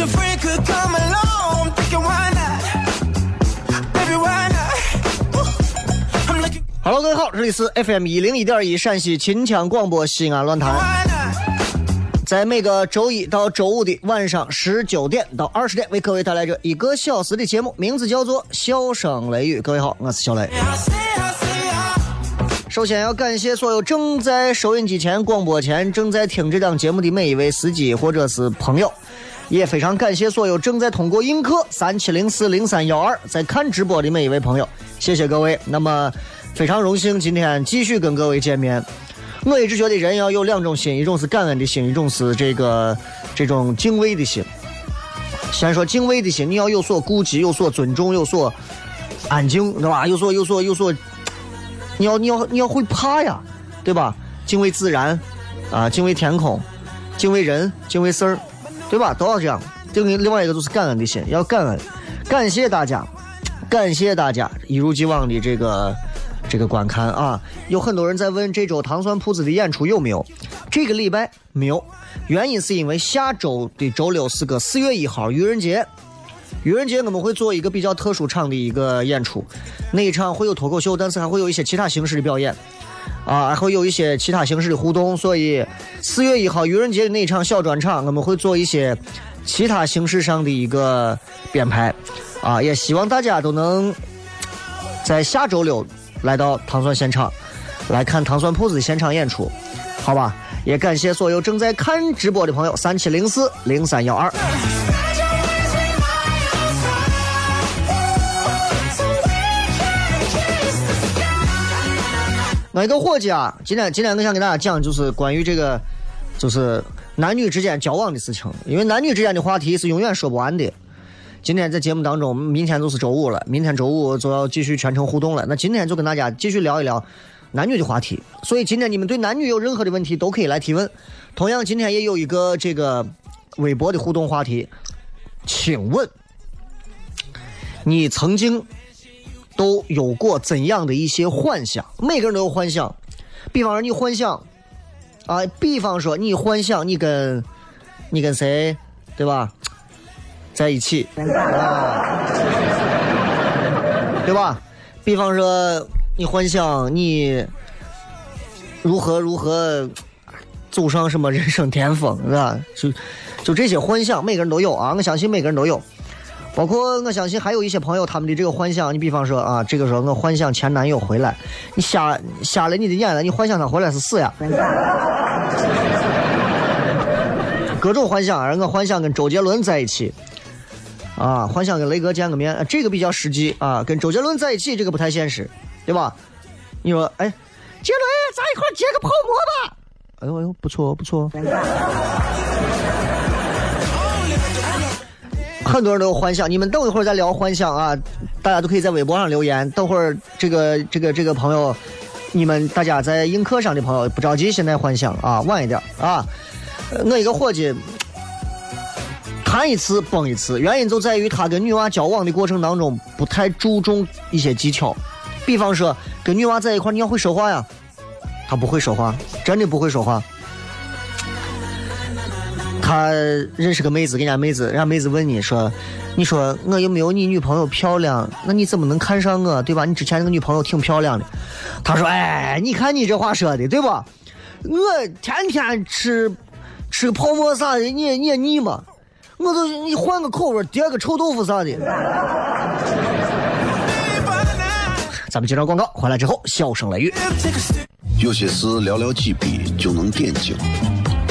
Your friend could come along. thinking, why not? Baby, why not? I'm looking. Hello，各位好，这里是 FM 一零一点一陕西秦腔广播西安论坛，在每个周一到周五的晚上十九点到二十点，为各位带来这一个小时的节目，名字叫做《笑声雷雨》。各位好，我是小雷。首先要感谢所有正在收音机前、广播前正在听这档节目的每一位司机或者是朋友，也非常感谢所有正在通过映客三七零四零三幺二在看直播的每一位朋友，谢谢各位。那么非常荣幸今天继续跟各位见面。我一直觉得人要有两种心，一种是感恩的心，一种是这个这种敬畏的心。先说敬畏的心，你要有所顾忌，有所尊重，有所安静，对吧？有所有所有所你要你要你要会怕呀，对吧？敬畏自然，啊，敬畏天空，敬畏人，敬畏事儿，对吧？都要这样。这个另外一个就是感恩的心，要感恩，感谢大家，感谢大家一如既往的这个这个观看啊！有很多人在问这周糖蒜铺子的演出有没有？这个礼拜没有，原因是因为下周的周六是个四月一号愚人节。愚人节我们会做一个比较特殊场的一个演出，那一场会有脱口秀，但是还会有一些其他形式的表演，啊，还会有一些其他形式的互动。所以四月一号愚人节的那一场小专场，我们会做一些其他形式上的一个编排，啊，也希望大家都能在下周六来到糖蒜现场来看糖蒜铺子的现场演出，好吧？也感谢所有正在看直播的朋友，三七零四零三幺二。我一个伙计啊，今天今天我想给大家讲，就是关于这个，就是男女之间交往的事情。因为男女之间的话题是永远说不完的。今天在节目当中，明天就是周五了，明天周五就要继续全程互动了。那今天就跟大家继续聊一聊男女的话题。所以今天你们对男女有任何的问题都可以来提问。同样，今天也有一个这个微博的互动话题，请问你曾经都有过怎样的一些幻想？每个人都有幻想，比方说你幻想啊，比方说你幻想你跟你跟谁，对吧，在一起，啊，对吧？比方说你幻想你如何如何走上什么人生巅峰，是吧？就就这些幻想，每个人都有啊，我相信每个人都有。包括我相信还有一些朋友他们的这个幻想，你比方说啊，这个时候我幻想前男友回来，你瞎瞎了你的眼了，你幻想他回来是死呀？各种幻想，我幻想跟周杰伦在一起，啊，幻想跟雷哥见个面，这个比较实际啊，跟周杰伦在一起这个不太现实，对吧？你说，哎，杰伦，咱一块儿接个泡馍吧？哎呦哎呦，不错不错。很多人都有幻想，你们等一会儿再聊幻想啊，大家都可以在微博上留言。等会儿这个这个这个朋友，你们大家在映客上的朋友不着急，现在幻想啊，晚一点啊。我一个伙计，谈一次崩一次，原因就在于他跟女娃交往的过程当中不太注重一些技巧，比方说跟女娃在一块你要会说话呀，他不会说话，真的不会说话。他认识个妹子，跟人家妹子，人家妹子问你说：“你说我有没有你女朋友漂亮？那你怎么能看上我，对吧？你之前那个女朋友挺漂亮的。”他说：“哎，你看你这话说的，对吧？我天天吃吃泡沫啥的，你也你也腻吗？我都你换个口味，叠个臭豆腐啥的。”咱们接着广告，回来之后笑声雷雨。有些事寥寥几笔就能点睛，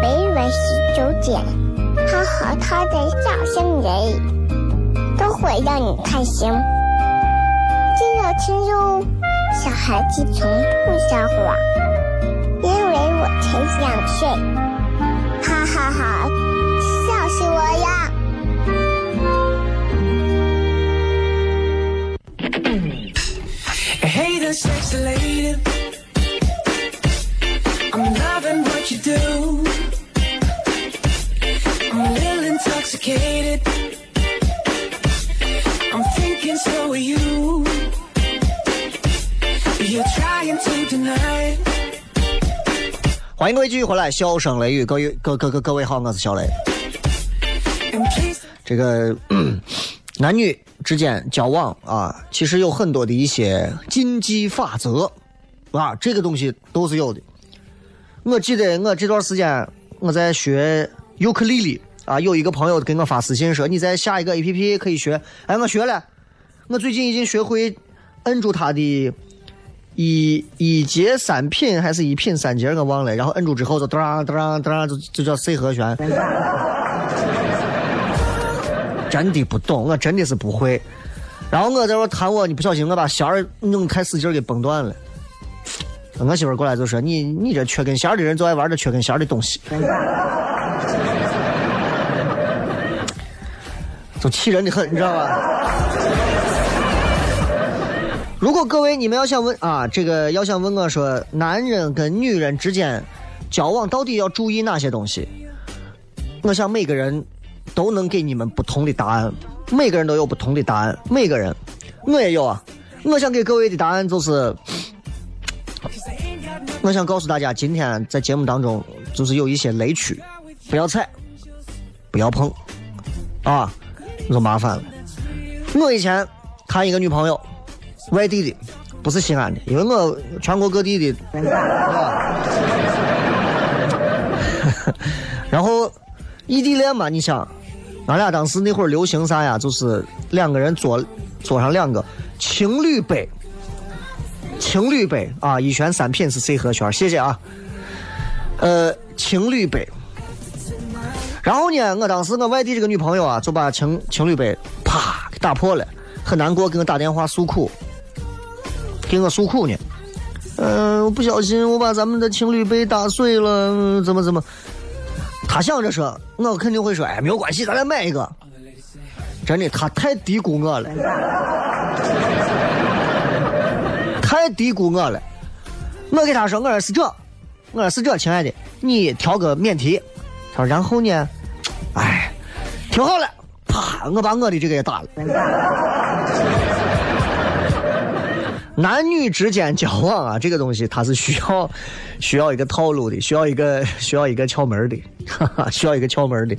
每晚十九点，他和他的笑声人，都会让你开心。记得听哟，小孩子从不撒谎，因为我才两岁。哈哈哈，笑死我了！Hey the sexy lady. I'm loving what you do. Intoxicated. I'm thinking so are you. You're trying to deny. 欢迎各位继续回来，笑声雷雨，各位各各各各位好，我是小雷。这个嗯男女之间交往啊，其实有很多的一些禁忌法则啊，这个东西都是有的。我记得我这段时间我在学尤克里里啊，有一个朋友给我发私信说你在下一个 A P P 可以学，哎，我学了，我最近已经学会摁住它的一一节三品还是一品三节，我忘了，然后摁住之后就当当当就就叫 C 和弦。真的不懂，我真的是不会。然后我在这弹我，你不小心我把弦儿弄太使劲给崩断了。我媳妇儿过来就说：“你你这缺根弦的人就爱玩这缺根弦的东西。” 就气人的很，你知道吧？如果各位你们要想问啊，这个要想问我说，男人跟女人之间交往到底要注意哪些东西？我想每个人都能给你们不同的答案，每个人都有不同的答案，每个人，我也有啊。我想给各位的答案就是，我想告诉大家，今天在节目当中就是有一些雷区，不要踩，不要碰，啊，就麻烦了。我以前谈一个女朋友，外地的，不是西安的，因为我全国各地的，然后异地恋嘛，你想，俺俩当时那会儿流行啥呀？就是两个人坐坐上两个情侣杯，情侣杯啊，一旋三品是 C 和弦，谢谢啊。呃，情侣杯。然后呢，我当时我外地这个女朋友啊，就把情情侣杯啪给打破了，很难过，给我打电话诉苦，给我诉苦呢。嗯、我不小心我把咱们的情侣杯打碎了，怎么怎么？他想着说，我肯定会说，哎，没有关系，咱俩买一个。真的，他太低估我了，太低估我了。我给他说，我说是这，我说是这，亲爱的，你调个免提。他说，然后呢？哎，挺好了，啪，我把我的这个也打了。男女之间交往啊，这个东西它是需要需要一个套路的，需要一个需要一个窍门的，哈哈，需要一个窍门的。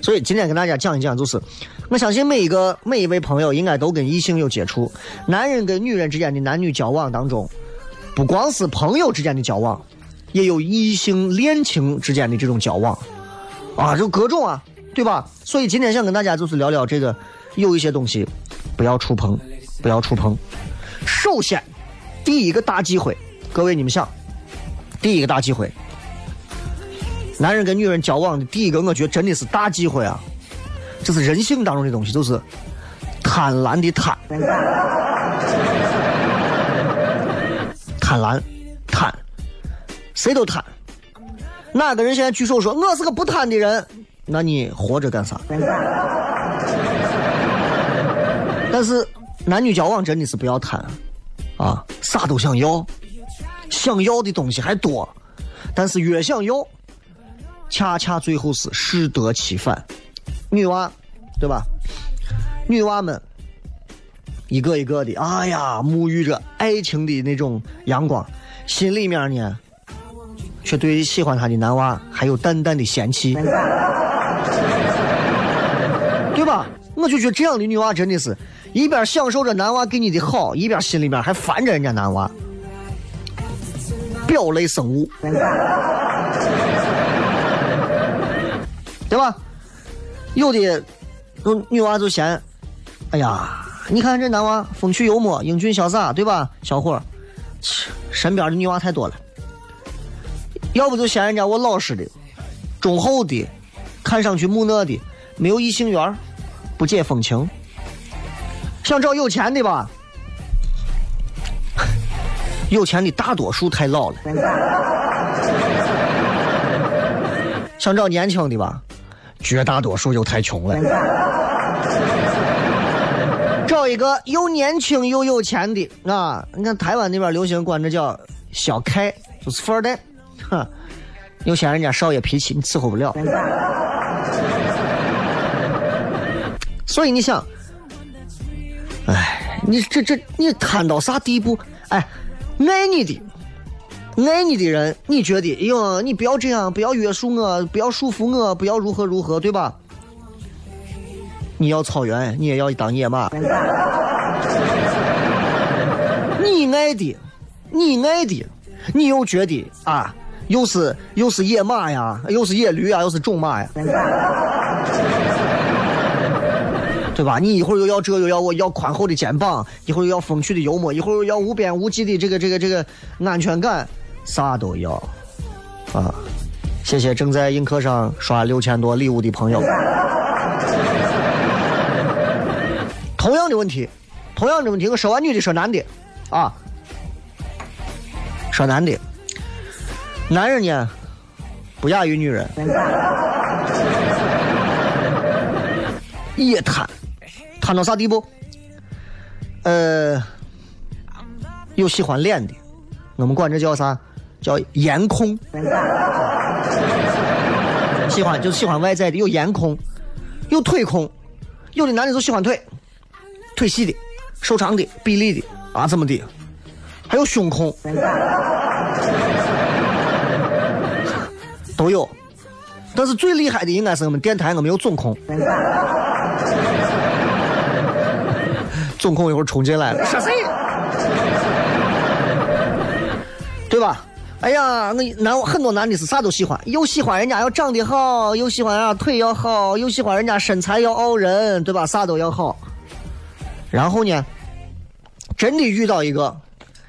所以今天跟大家讲一讲，就是我相信每一个每一位朋友应该都跟异性有接触，男人跟女人之间的男女交往当中，不光是朋友之间的交往，也有异性恋情之间的这种交往，啊，就各种啊，对吧？所以今天想跟大家就是聊聊这个，有一些东西不要触碰，不要触碰。首先，第一个大忌讳，各位你们想，第一个大忌讳，男人跟女人交往的第一个，我觉得真的是大忌讳啊，这是人性当中的东西，就是贪婪的贪。贪婪，贪，谁都贪。哪个人现在举手说我是个不贪的人？那你活着干啥？但是男女交往真的是不要贪啊，啥都想要，想要的东西还多，但是越想要，恰恰最后是适得其反。女娃，对吧？女娃们。一个一个的，哎呀，沐浴着爱情的那种阳光，心里面呢，却对喜欢他的男娃还有淡淡的嫌弃，对吧？我就觉得这样的女娃真的是一边享受着男娃给你的好，一边心里面还烦着人家男娃，表类生物，对吧？有的女娃就嫌，哎呀。你看这男娃风趣幽默、英俊潇洒，对吧？小伙切，身边的女娃太多了。要不就嫌人家我老实的、忠厚的、看上去木讷的，没有异性缘，不解风情。想找有钱的吧？有钱的大多数太老了。想找年轻的吧？绝大多数又太穷了。找一个又年轻又有钱的啊！你看台湾那边流行管这叫“小开”，就是富二代，哼，又嫌人家少爷脾气，你伺候不了。所以你想，哎，你这这你贪到啥地步？哎，爱你的，爱你的人，你觉得，哎呦，你不要这样，不要约束我，不要束缚我，不要如何如何，对吧？你要草原，你也要当野马。你爱的，你爱的，你又觉得啊，又是又是野马呀，又是野驴呀，又是种马呀，对吧？你一会儿又要这，又要我要宽厚的肩膀，一会儿又要风趣的幽默，一会儿又要无边无际的这个这个这个安全感，啥都要啊！谢谢正在映客上刷六千多礼物的朋友。同样的问题，同样的问题，我说完女的，说男的，啊，说男的，男人呢，不亚于女人，也贪，贪到啥地步？呃，有喜欢脸的，我们管这叫啥？叫颜控。喜欢就喜欢外在的，有颜控，有腿控，有的男的就喜欢腿。腿细的、瘦长的、比例的啊，怎么的？还有胸控，都有。但是最厉害的应该是我们电台，我们有总控。总控一会儿冲进来了，说谁？对吧？哎呀，那男很多男的是啥都喜欢，又喜欢人家要长得好，又喜欢啊腿要好，又喜欢人家身材要傲人，对吧？啥都要好。然后呢，真的遇到一个，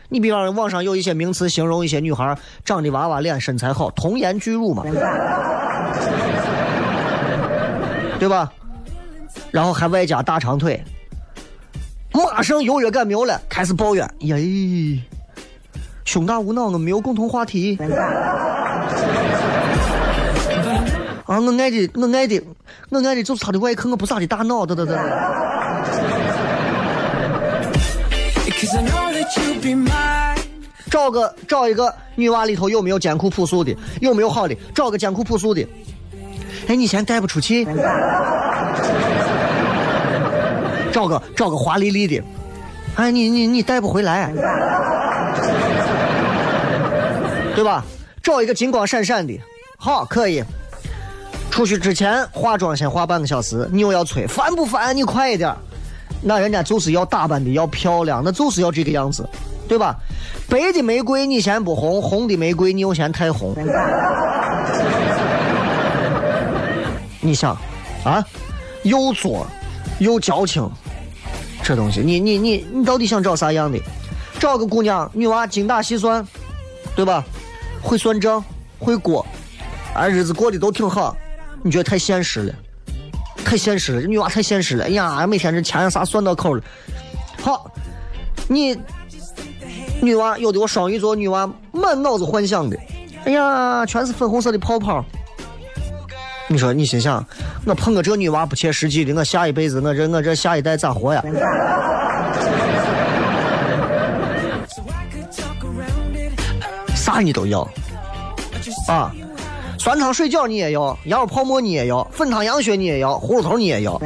你比方网上有一些名词形容一些女孩长得娃娃脸、身材好，童颜巨乳嘛，对吧？然后还外加大长腿，马上优越感没有了，开始抱怨：耶，胸大无脑，我没有共同话题。啊，我爱的，我爱的，我爱的就是他的外壳，我不是他的大脑，得得得。找个找一个女娃里头有没有艰苦朴素的？有没有好的？找个艰苦朴素的。哎，你先带不出去。找个找个华丽丽的。哎，你你你带不回来，对吧？找一个金光闪闪的。好，可以。出去之前化妆先化半个小时。你又要催，烦不烦？你快一点。那人家就是要打扮的要漂亮，那就是要这个样子。对吧？白的玫瑰你嫌不红，红的玫瑰你又嫌太红。你想，啊，又作又矫情，这东西，你你你你到底想找啥样的？找个姑娘，女娃精打细算，对吧？会算账，会过，啊，日子过得都挺好。你觉得太现实了，太现实了，这女娃太现实了。哎呀，每天这钱啥算到口了。好，你女娃有的我双鱼座女娃满脑子幻想的，哎呀，全是粉红色的泡泡。你说你心想，我碰个这女娃不切实际的，我下一辈子我这我这下一代咋活呀？啥你都要啊！酸汤水饺你也要，羊肉泡馍你也要，粉汤羊血你也要，葫芦头你也要。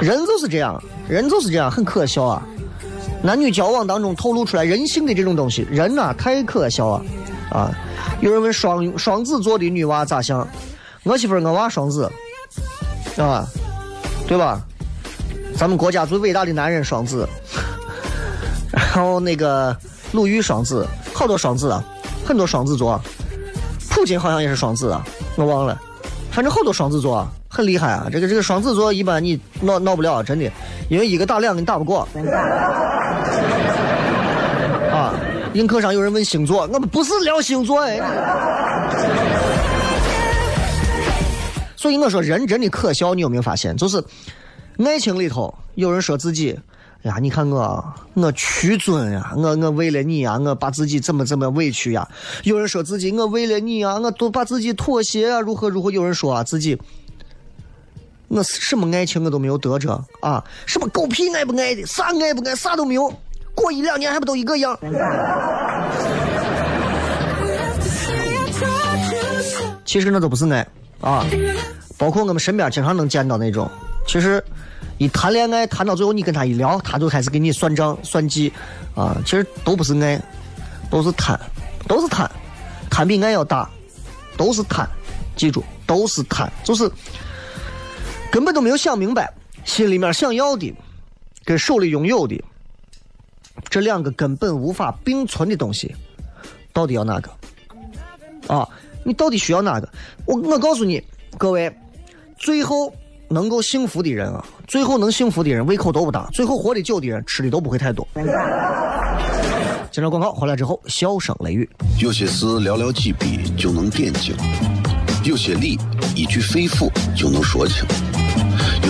人就是这样，人就是这样，很可笑啊！男女交往当中透露出来人性的这种东西，人呐太可笑啊！啊，有人问双双子座的女娃咋想？我媳妇儿我娃双子，啊，对吧？咱们国家最伟大的男人双子，然后那个鲁豫双子，好多双子啊，很多双子座，普京好像也是双子啊，我忘了，反正好多双子座，很厉害啊。这个这个双子座一般你闹闹不了，真的，因为一个打两个你打不过。啊，映客上有人问星座，我们不是聊星座哎。所以我说人真的可笑，你有没有发现？就是爱情里头有人说自己，哎呀，你看我，我屈尊呀，我我为了你呀，我把自己怎么怎么委屈呀。有人说自己，我为了你啊，我都把自己妥协啊，如何如何。有人说啊，自己，我什么爱情我都没有得着啊，什么狗屁爱不爱的，啥爱不爱，啥都没有，过一两年还不都一个样。其实那都不是爱啊，包括我们身边经常能见到那种，其实一谈恋爱谈到最后，你跟他一聊，他就开始给你算账算计，啊，其实都不是爱，都是贪，都是贪，贪比爱要大，都是贪，记住，都是贪，就是根本都没有想明白，心里面想要的跟手里拥有的这两个根本无法并存的东西，到底要哪个？啊？你到底需要哪个？我我告诉你，各位，最后能够幸福的人啊，最后能幸福的人胃口都不大，最后活得久的人吃的都不会太多。接着广告回来之后，笑声雷雨。有些事寥寥几笔就能点睛，有些理一句肺腑就能说清，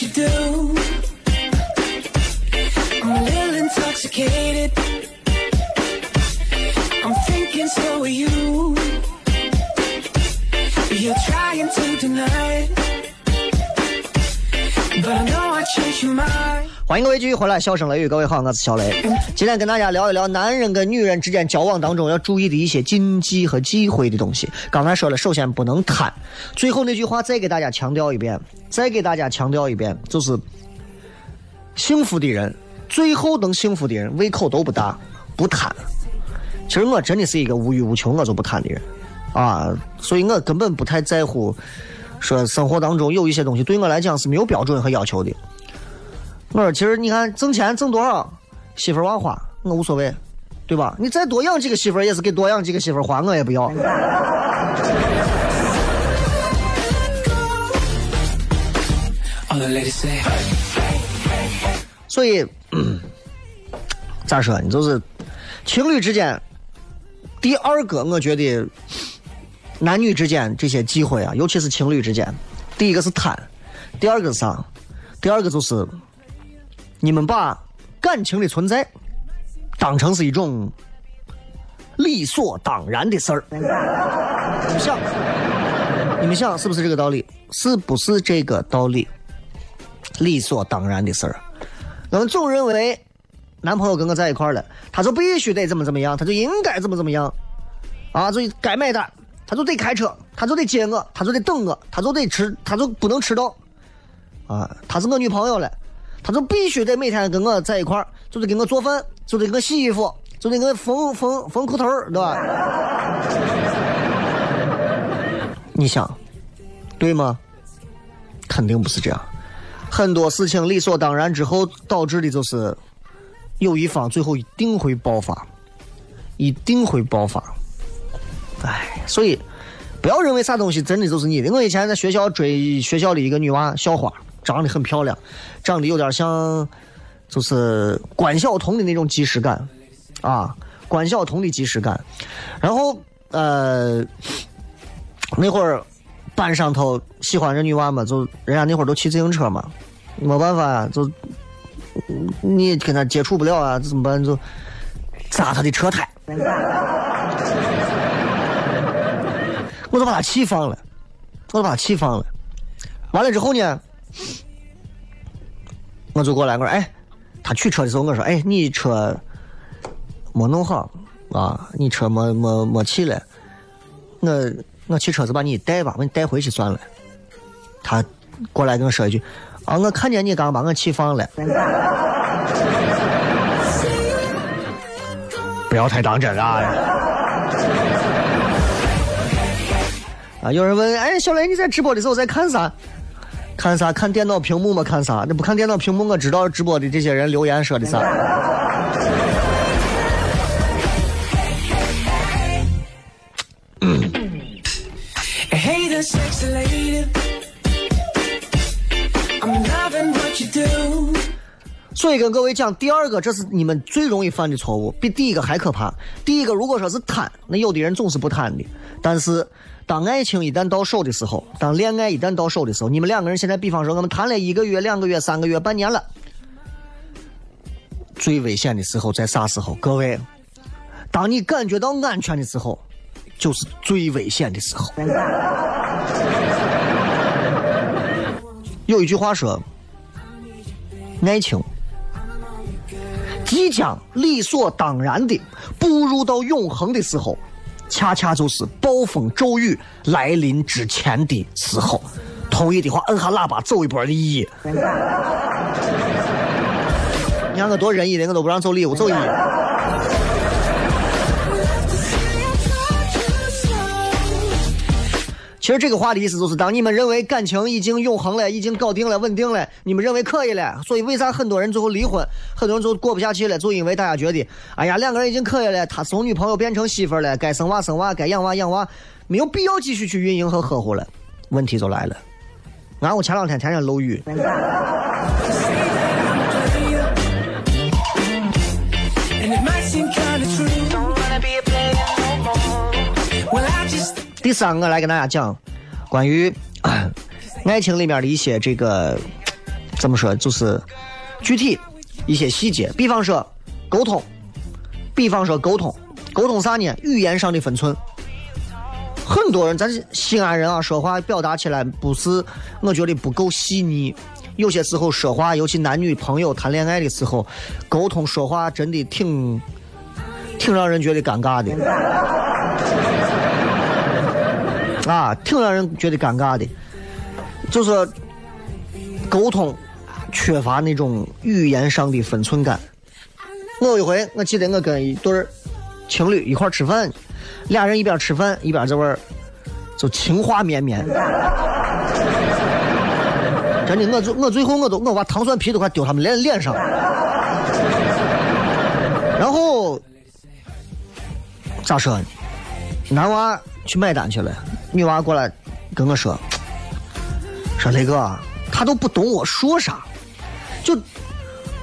You do. I'm a little intoxicated. I'm thinking so are you. You're trying to deny it. But I know I change your mind. 欢迎各位继续回来，笑声雷雨，各位好，我是小雷。今天跟大家聊一聊男人跟女人之间交往当中要注意的一些禁忌和忌讳的东西。刚才说了，首先不能贪。最后那句话再给大家强调一遍，再给大家强调一遍，就是幸福的人，最后能幸福的人，胃口都不大，不贪。其实我真的是一个无欲无求，我就不贪的人啊，所以我根本不太在乎说生活当中有一些东西对我来讲是没有标准和要求的。我说其实你看挣钱挣多少，媳妇儿忘花，我无所谓，对吧？你再多养几个媳妇儿，也是给多养几个媳妇儿花，我也不要。所以，嗯咋说呢？就是情侣之间，第二个我觉得男女之间这些忌讳啊，尤其是情侣之间，第一个是贪，第二个是啥？第二个就是你们把感情的存在当成是一种理所当然的事儿。你们想，你们想是不是这个道理？是不是这个道理？理所当然的事儿。我们总认为，男朋友跟我在一块儿了，他就必须得怎么怎么样，他就应该怎么怎么样，啊，就该买单，他就得开车，他就得接我，他就得等我，他就得迟，他就不能迟到，啊，他是我女朋友了，他就必须得每天跟我在一块儿，就得给我做饭，就得给我洗衣服，就得给我缝缝缝裤头，对吧？你想，对吗？肯定不是这样。很多事情理所当然之后导致的就是有一方最后一定会爆发，一定会爆发。哎，所以不要认为啥东西真的就是你的。我以前在学校追学校的一个女娃校花，长得很漂亮，长得有点像就是关晓彤的那种即视感啊，关晓彤的即视感。然后呃那会儿。班上头喜欢这女娃嘛，就人家那会儿都骑自行车嘛，没办法呀，就你跟他接触不了啊，怎么办？就砸他的车胎，我就把他气放了，我就把他气放了。完了之后呢，我就过来我说，哎，他取车的时候我说，哎，你车没弄好啊，你车没没没气了，我。我骑车子把你带吧，把你带回去算了。他过来跟我说一句：“啊，我看见你刚把我气放了。”不要太当真啊！啊，有人问：“哎，小雷，你在直播的时候在看啥？看啥？看电脑屏幕吗？看啥？那不看电脑屏幕，我知道直播的这些人留言说的啥。”所以跟各位讲，第二个这是你们最容易犯的错误，比第一个还可怕。第一个如果说是贪，那有的人总是不贪的。但是当爱情一旦到手的时候，当恋爱一旦到手的时候，你们两个人现在，比方说我们谈了一个月、两个月、三个月、半年了，最危险的时候在啥时候？各位，当你感觉到安全的时候，就是最危险的时候。有一句话说，爱情。即将理所当然的步入到永恒的时候，恰恰就是暴风骤雨来临之前的时候。同意的话，摁下喇叭走一波的一。你看我多仁义的，我都不让走礼物，走一。其实这个话的意思就是，当你们认为感情已经永恒了，已经搞定了、稳定了，你们认为可以了，所以为啥很多人最后离婚，很多人最后过不下去了，就因为大家觉得，哎呀，两个人已经可以了，他从女朋友变成媳妇了，该生娃生娃，该养娃养娃，没有必要继续去运营和呵护了，问题就来了。俺我前两天天天漏雨，第三个来跟大家讲关于、爱情里面的一些这个怎么说，就是具体一些细节，比方说沟通，比方说沟通，沟通啥呢？语言上的分寸。很多人咱西安人啊，说话表达起来不是，我觉得不够细腻。有些时候说话，尤其男女朋友谈恋爱的时候，沟通说话真的挺挺让人觉得尴尬的。啊，挺让人觉得尴尬的，就是沟通缺乏那种语言上的分寸感。我有一回，我记得我跟一对儿情侣一块儿吃饭，俩人一边吃饭一边在那儿就情话绵绵，真的，我最我最后我都我把糖蒜皮都快丢他们脸脸上。然后咋说呢？男娃去买单去了，女娃过来跟我说：“说雷哥，他都不懂我说啥，就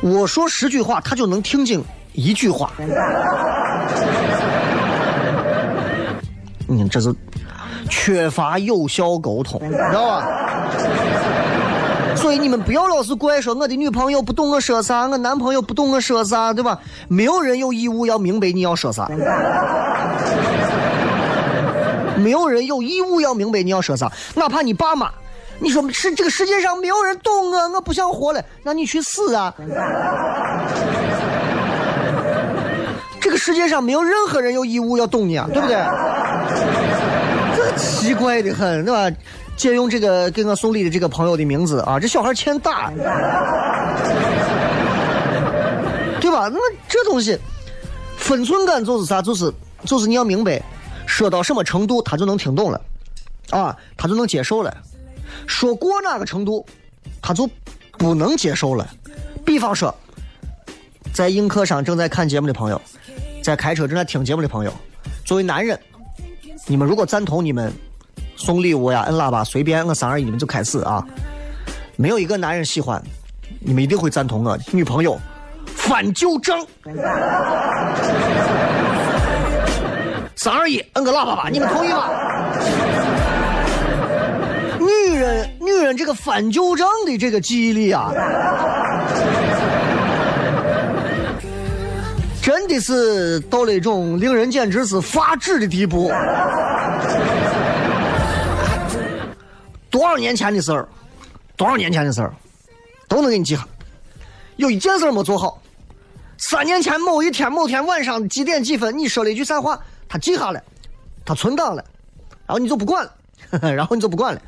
我说十句话，他就能听进一句话。你这是缺乏有效沟通，你知道吧？所以你们不要老是怪说我的女朋友不懂我说啥，我男朋友不懂我说啥，对吧？没有人有义务要明白你要说啥，没有人有义务要明白你要说啥，哪怕你爸妈，你说是这个世界上没有人懂我，我不想活了，那你去死啊！这个世界上没有任何人有义务要懂你啊，对不对？这奇怪的很，对吧？借用这个给我送礼的这个朋友的名字啊，这小孩欠打，对吧？那么这东西分寸感就是啥？就是就是你要明白，说到什么程度他就能听懂了，啊，他就能接受了。说过哪个程度，他就不能接受了。比方说，在映客上正在看节目的朋友，在开车正在听节目的朋友，作为男人，你们如果赞同你们。送礼物呀，摁喇叭，随便我三二一，你们就开始啊！没有一个男人喜欢，你们一定会赞同我的女朋友翻旧账。三二一，摁个喇叭吧，你们同意吗？女人，女人这个翻旧账的这个记忆力啊，真的是到了一种令人简直是发指的地步。多少年前的事儿，多少年前的事儿，都能给你记下。有一件事没做好，三年前某一天某天晚上几点几分，你说了一句啥话，他记下了，他存档了，然后你就不管了呵呵，然后你就不管了。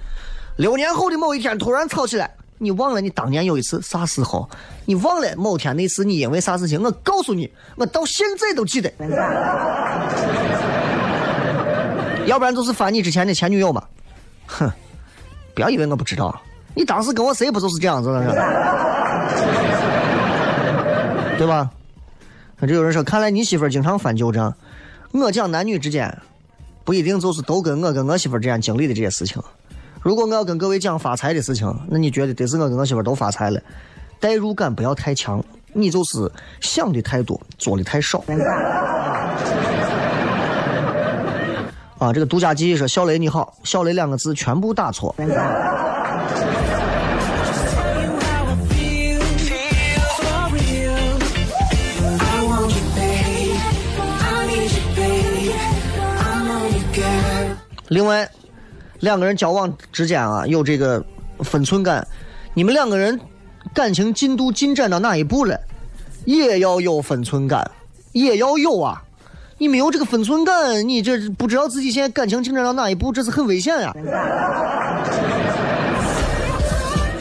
六年后的某一天突然吵起来，你忘了你当年有一次啥时候？你忘了某天那次你因为啥事情？我告诉你，我到现在都记得。要不然就是翻你之前的前女友嘛，哼。不要以为我不知道，你当时跟我谁不就是这样子的？对吧？这有人说，看来你媳妇儿经常翻旧账。我讲男女之间，不一定就是都跟我跟我媳妇之间经历的这些事情。如果我要跟各位讲发财的事情，那你觉得得是我跟我媳妇都发财了？代入感不要太强，你就是想的太多，做的太少。啊，这个独家记忆说：“小雷你好，小雷两个字全部打错。”另外，两个人交往之间啊，有这个分寸感。你们两个人感情进度进展到哪一步了，也要有分寸感，也要有啊。你没有这个分寸感，你这不知道自己现在感情进展到哪一步，这是很危险呀。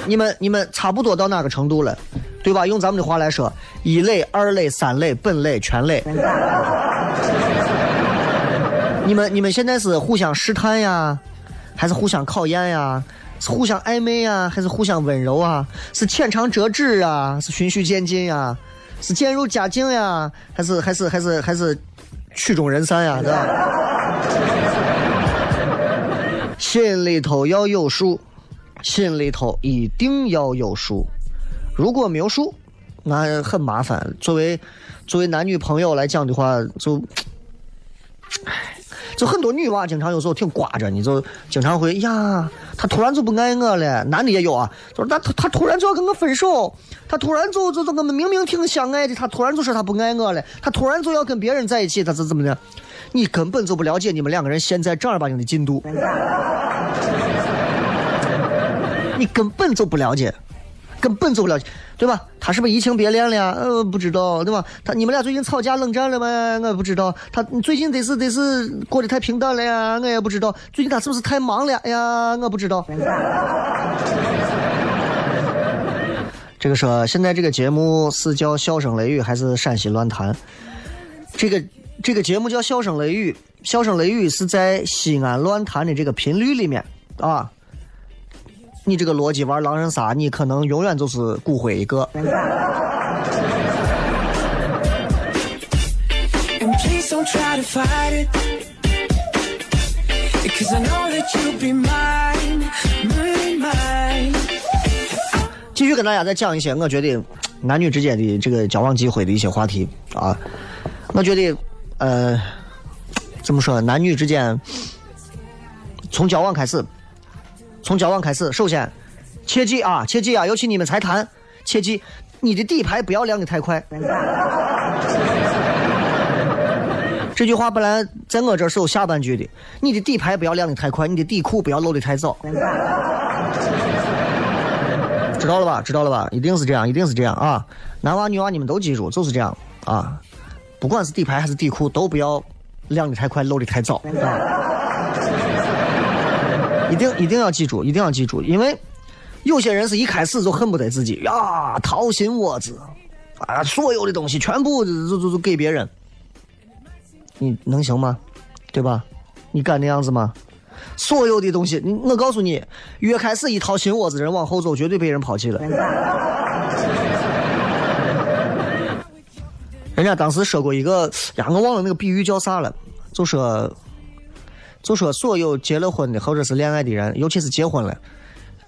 你们你们差不多到哪个程度了，对吧？用咱们的话来说，一类、二类、三类、本类、全类。你们你们现在是互相试探呀，还是互相考验呀？是互相暧昧呀，还是互相温柔啊？是浅尝辄止啊，是循序渐进呀？是渐入佳境呀，还是还是还是还是？曲终人散呀，对吧？心里头要有数，心里头一定要有数。如果没有数，那很麻烦。作为作为男女朋友来讲的话，就，唉。就很多女娃经常有时候挺瓜着，你就经常会呀，他突然就不爱我了。男的也有啊，就是他他他突然就要跟我分手，他突然就就就我们明明挺相爱的，他突然就说他不爱我了，他突然就要跟别人在一起，他是怎么的？你根本就不了解你们两个人现在正儿八经的进度，你根本就不了解。根本走不了，对吧？他是不是移情别恋了呀？呃，不知道，对吧？他你们俩最近吵架冷战了吗？我不知道。他最近得是得是过得太平淡了呀？我也不知道。最近他是不是太忙了呀？我不知道。这个说现在这个节目是叫《笑声雷雨》还是《陕西乱谈》？这个这个节目叫《笑声雷雨》，《笑声雷雨》是在西安乱谈的这个频率里面啊。你这个逻辑玩狼人杀，你可能永远就是骨灰一个。继续跟大家再讲一些我觉得男女之间的这个交往机会的一些话题啊。我觉得，呃，怎么说？男女之间从交往开始，从交往开始，首先切记啊，切记啊，尤其你们才谈，切记你的底牌不要亮的太快。这句话本来在我这是有下半句的，你的底牌不要亮的太快，你的底裤不要露的太早。知道了吧？知道了吧？一定是这样，一定是这样啊！男娃女娃你们都记住，就是这样啊！不管是底牌还是底裤，都不要亮的太快，露的太早啊！一定一定要记住，一定要记住，因为有些人是一开始就恨不得自己呀掏心窝子啊，所有的东西全部就就就给别人，你能行吗？对吧？你敢那样子吗？所有的东西，我告诉你，越开始一掏心窝子，人往后走，绝对被人抛弃了。人家当时说过一个呀，我忘了那个比喻叫啥了，就说，就说所有结了婚的或者是恋爱的人，尤其是结婚了，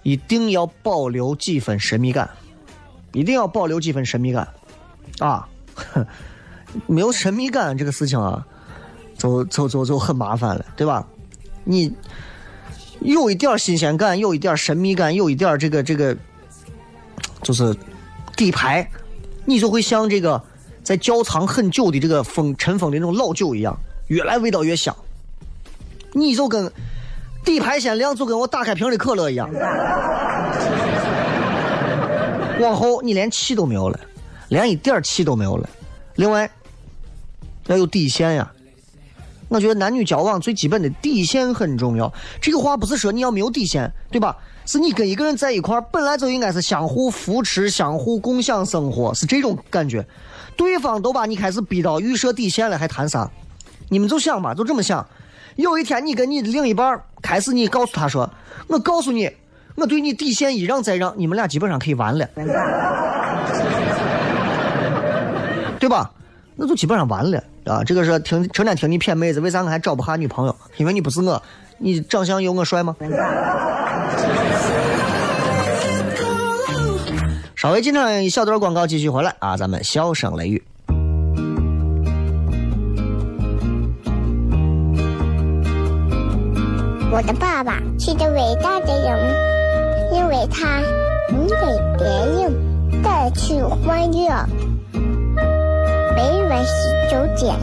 一定要保留几分神秘感，一定要保留几分神秘感，啊，没有神秘感这个事情啊，就就就就很麻烦了，对吧？你有一点新鲜感，有一点神秘感，有一点这个这个，就是底牌，你就会像这个在窖藏很久的这个封尘封的那种老酒一样，越来味道越香。你就跟底牌先亮，就跟我打开瓶的可乐一样，往后你连气都没有了，连一点气都没有了。另外，要有底线呀。我觉得男女交往最基本的底线很重要。这个话不是说你要没有底线，对吧？是你跟一个人在一块儿，本来就应该是相互扶持、相互共享生活，是这种感觉。对方都把你开始逼到预设底线了，还谈啥？你们就想吧，就这么想。有一天你跟你的另一半开始，你告诉他说：“我告诉你，我对你底线一让再让，你们俩基本上可以完了，对吧？”那就基本上完了啊！这个是听成天听你骗妹子，为啥我还找不下女朋友？因为你不是我，你长相有我帅吗？稍微进场一小段广告，继续回来啊！咱们笑声雷雨。我的爸爸是个伟大的人，因为他能给别人带去欢乐。每晚十九点，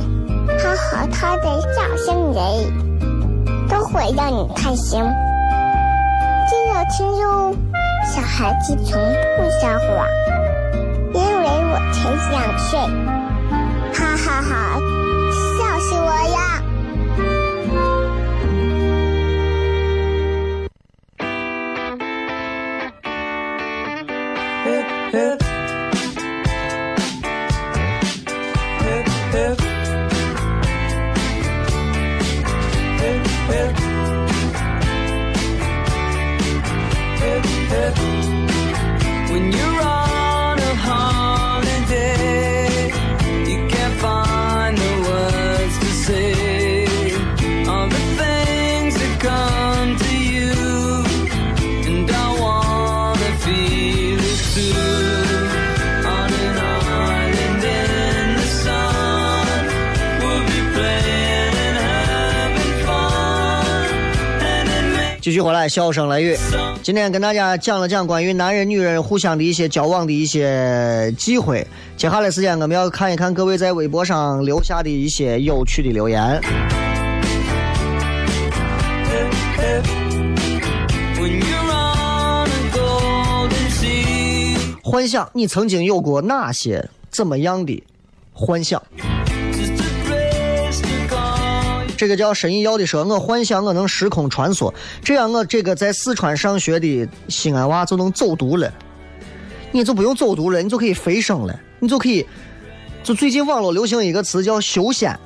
他和他的笑声人，都会让你开心。记得听哟，小孩子从不撒谎，因为我才想睡。哈哈哈，笑死我呀！回来，笑声雷雨。今天跟大家讲了讲关于男人、女人互相的一些交往的一些机会。接下来时间，我们要看一看各位在微博上留下的一些有趣的留言。幻想你曾经有过哪些怎么样的幻想？这个叫神医药的说，我幻想我能时空穿梭，这样我这个在四川上学的西安娃就能走读了，你就不用走读了，你就可以飞升了，你就可以，就最近网络流行一个词叫修仙。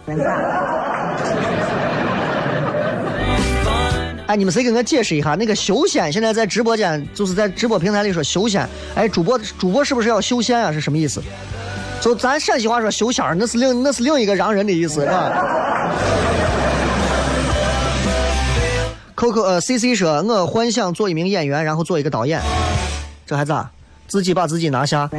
哎，你们谁给我解释一下那个修仙？现在在直播间，就是在直播平台里说修仙。哎，主播主播是不是要修仙啊？是什么意思？就咱陕西话说修仙儿，那是另那是另一个让人的意思，是吧？Coco 呃，CC 说，我幻想做一名演员，然后做一个导演，这还咋？自己把自己拿下。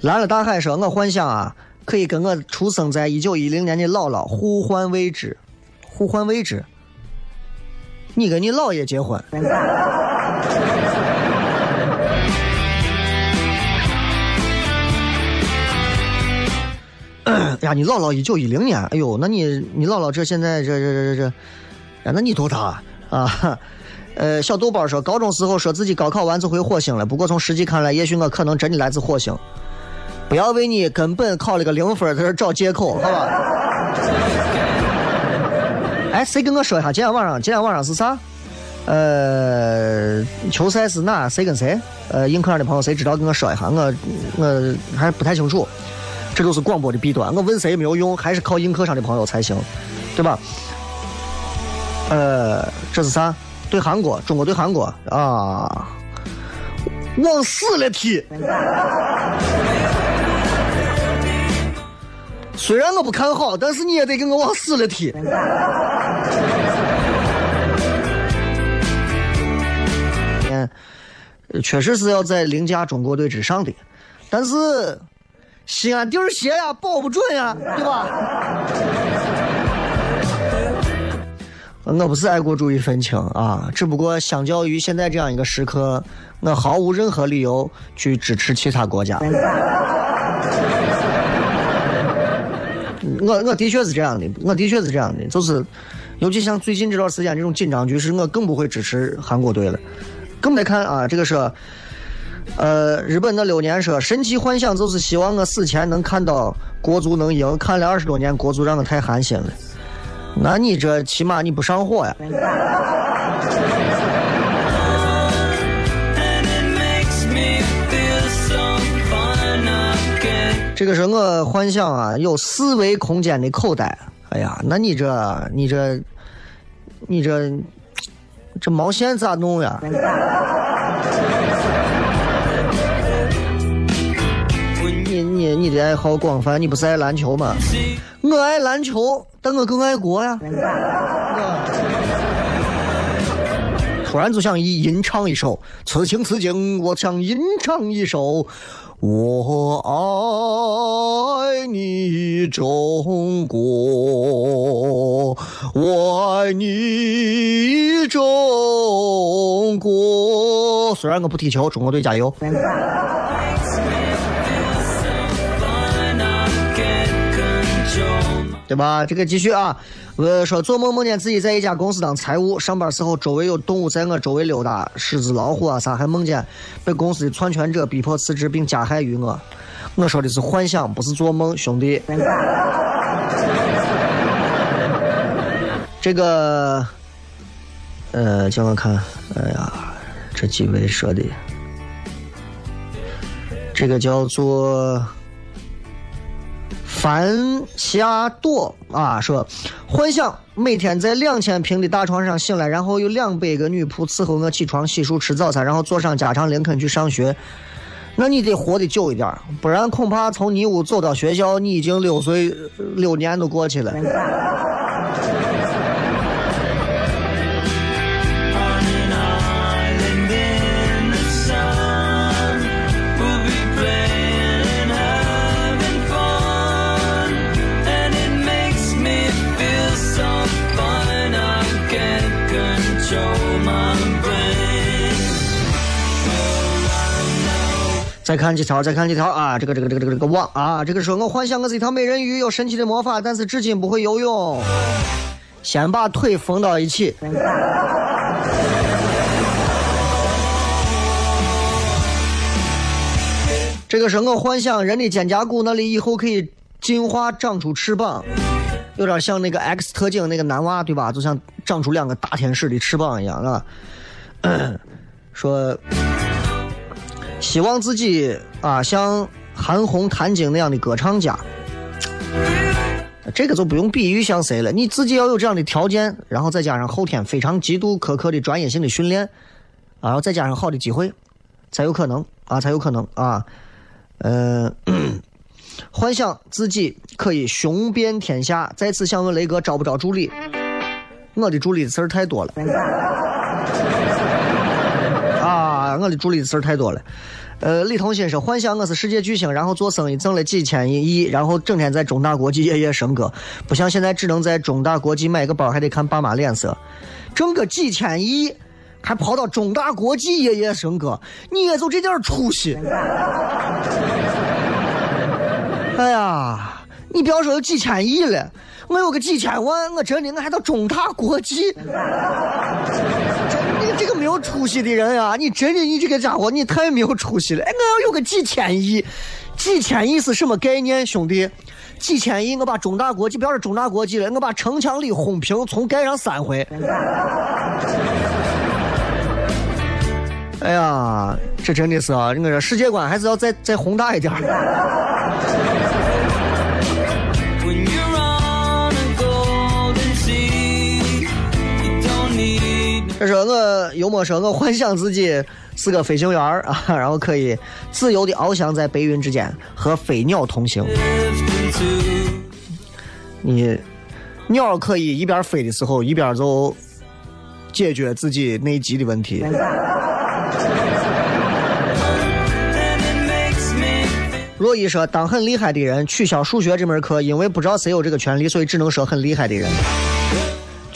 蓝了大海说，我幻想啊，可以跟我出生在一九一零年的姥姥互换位置，互换位置。你跟你姥爷结婚。哎呀，你姥姥一九一零年，哎呦，那你你姥姥这现在这这这这这，哎，那你多大啊？呃，小豆包说，高中时候说自己高考完就回火星了，不过从实际看来，也许我可能真的来自火星。不要为你根本考了个零分在这找借口，好吧？哎，谁跟我说一下，今天晚上今天晚上是啥？呃，球赛是哪？谁跟谁？呃，映客上的朋友谁知道？跟我说一下，我我还不太清楚。这都是广播的弊端，我问谁也没有用，还是靠映客上的朋友才行，对吧？呃，这是啥？对韩国，中国对韩国啊，往死了踢。虽然我不看好，但是你也得给我往死了踢。嗯，确实是要在凌驾中国队之上的，但是西安底儿鞋呀保不准呀，对吧？我不是爱国主义愤青啊，只不过相较于现在这样一个时刻，我毫无任何理由去支持其他国家。我我的确是这样的，我的确是这样的，就是尤其像最近这段时间这种紧张局势，我更不会支持韩国队了。更得看啊，这个是，呃，日本那六年说神奇幻想就是希望我死前能看到国足能赢，看了二十多年国足让我太寒心了。那你这起码你不上火呀？这个是我幻想啊，有四维空间的口袋。哎呀，那你这你这你这这毛线咋弄呀？你爱好广泛，你不是爱篮球吗？我爱篮球，但我更爱国呀。突然就想吟吟唱一首，此情此景，我想吟唱一首。我爱你中国，我爱你中国。虽然我不踢球，中国队加油！对吧？这个继续啊，呃，说做梦梦见自己在一家公司当财务，上班时候周围有动物在我周围溜达，狮子、老虎啊啥，还梦见被公司的篡权者逼迫辞职并加害于我。我说的是幻想，不是做梦，兄弟。这个，呃，叫我看，哎呀，这几位说的，这个叫做。樊夏朵啊，说幻想每天在两千平的大床上醒来，然后有两百个女仆伺候我起床、洗漱、吃早餐，然后坐上加长林肯去上学。那你得活得久一点，不然恐怕从你屋走到学校，你已经六岁六年都过去了。再看几条，再看几条啊！这个这个这个这个这个网啊，这个说我幻想我是一条美人鱼，有神奇的魔法，但是至今不会游泳。先把腿缝到一起。这个是我幻想人的肩胛骨那里以后可以进化长出翅膀，有点像那个 X 特警那个男娃对吧？就像长出两个大天使的翅膀一样啊。说希望自己啊像韩红、谭晶那样的歌唱家。这个就不用比喻像谁了，你自己要有这样的条件，然后再加上后天非常极度苛刻的专业性的训练，啊然后再加上好的机会，才有可能啊，才有可能啊，呃，幻想自己可以雄遍天下。再次想问雷哥招不招助理？我的助理的事儿太多了。我的助理的事儿太多了。呃，李同心说，幻想我是世界巨星，然后做生意挣了几千亿，然后整天在中大国际夜夜笙歌，不像现在只能在中大国际买个包，还得看爸妈脸色，挣个几千亿，还跑到中大国际夜夜笙歌，你也就这点出息。哎呀，你不要说有几千亿了，我有个几千万，我真的我还到中大国际。没有出息的人啊！你真的，你这个家伙，你太没有出息了！哎，我要有个几千亿，几千亿是什么概念，兄弟？几千亿，我把中大国际，不要说中大国际了，我把城墙里轰平，重盖上三回。哎呀，这真的是啊！我说世界观还是要再再宏大一点这是我幽默说，我幻想自己是个飞行员啊，然后可以自由的翱翔在白云之间，和飞鸟同行。你鸟可以一边飞的时候，一边就解决自己内急的问题。若一说，当很厉害的人取消数学这门课，因为不知道谁有这个权利，所以只能说很厉害的人。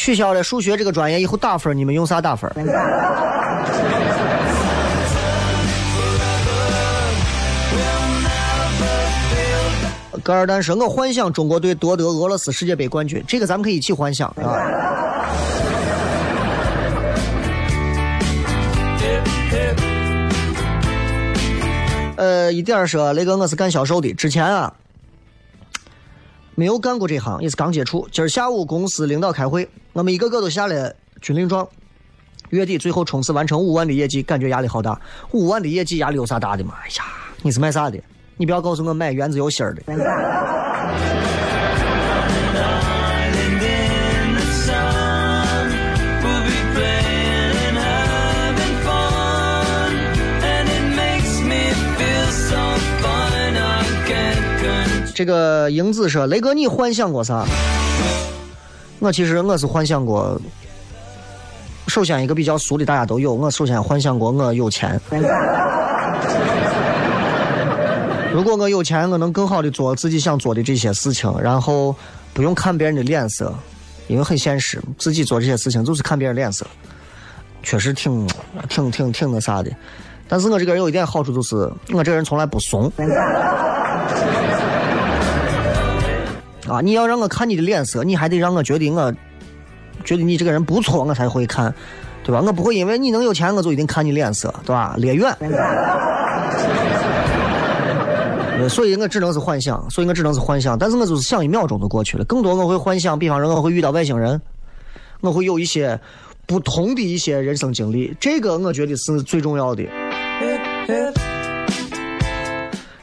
取消了数学这个专业以后打分，你们用啥打分？戈尔丹说：“我幻想中国队夺得俄罗斯世界杯冠军，这个咱们可以一起幻想啊。”呃，一点说那个我是干销售的，之前啊没有干过这行，也是刚接触。今儿下午公司领导开会，我们一个个都下了军令状，月底最后冲刺完成五万的业绩，感觉压力好大。五万的业绩压力有啥大的嘛？哎呀，你是卖啥的？你不要告诉我卖原子油芯儿的。这个英子说：“雷哥，你幻想过啥？”我其实我是幻想过，首先一个比较俗的大家都有，我首先幻想过我有钱。如果我有钱，我能更好的做自己想做的这些事情，然后不用看别人的脸色，因为很现实，自己做这些事情就是看别人脸色，确实挺挺挺挺那啥的。但是我这个人有一点好处就是，我这个人从来不怂。啊，你要让我看你的脸色，你还得让我觉得我觉得你这个人不错，我才会看，对吧？我不会因为你能有钱，我就一定看你脸色，对吧？脸远。呃所以我只能是幻想，所以我只能是幻想，但是我就是想一秒钟就过去了。更多我会幻想，比方说我会遇到外星人，我会有一些不同的一些人生经历，这个我觉得是最重要的。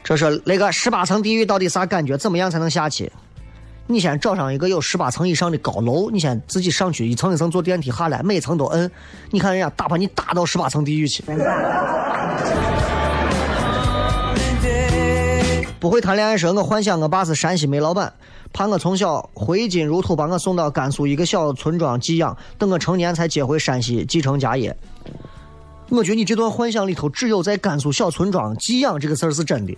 这是那个十八层地狱到底啥感觉？怎么样才能下去？你先找上一个有十八层以上的高楼，你先自己上去一层一层坐电梯下来，每层都摁，你看人家打把你打到十八层地狱去。不会谈恋爱时，我幻想我爸是山西煤老板，怕我从小挥金如土，把我送到甘肃一个小村庄寄养，等我成年才接回山西继承家业。我觉得你这段幻想里头，只有在甘肃小村庄寄养这个事儿是真的。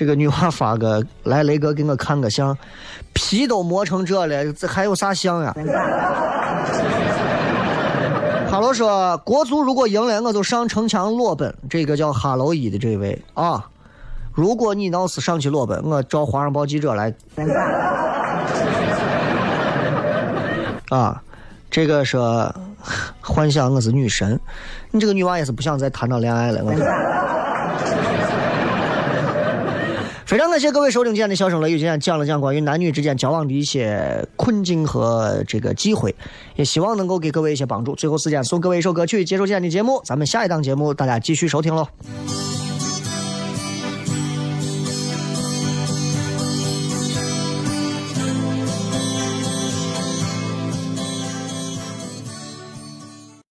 这个女娃发个来，雷哥给我看个相，皮都磨成这了，这还有啥相呀？哈喽说，国足如果赢了，我就上城墙裸奔。这个叫哈喽一的这位啊，如果你要是上去裸奔，我找华商报记者来。啊，这个说幻想我是女神，你这个女娃也是不想再谈到恋爱了，我。非常感谢各位收听今天的笑声雷雨，今天讲了讲关于男女之间交往的一些困境和这个机会，也希望能够给各位一些帮助。最后时间送各位一首歌曲，结束今天的节目，咱们下一档节目大家继续收听喽。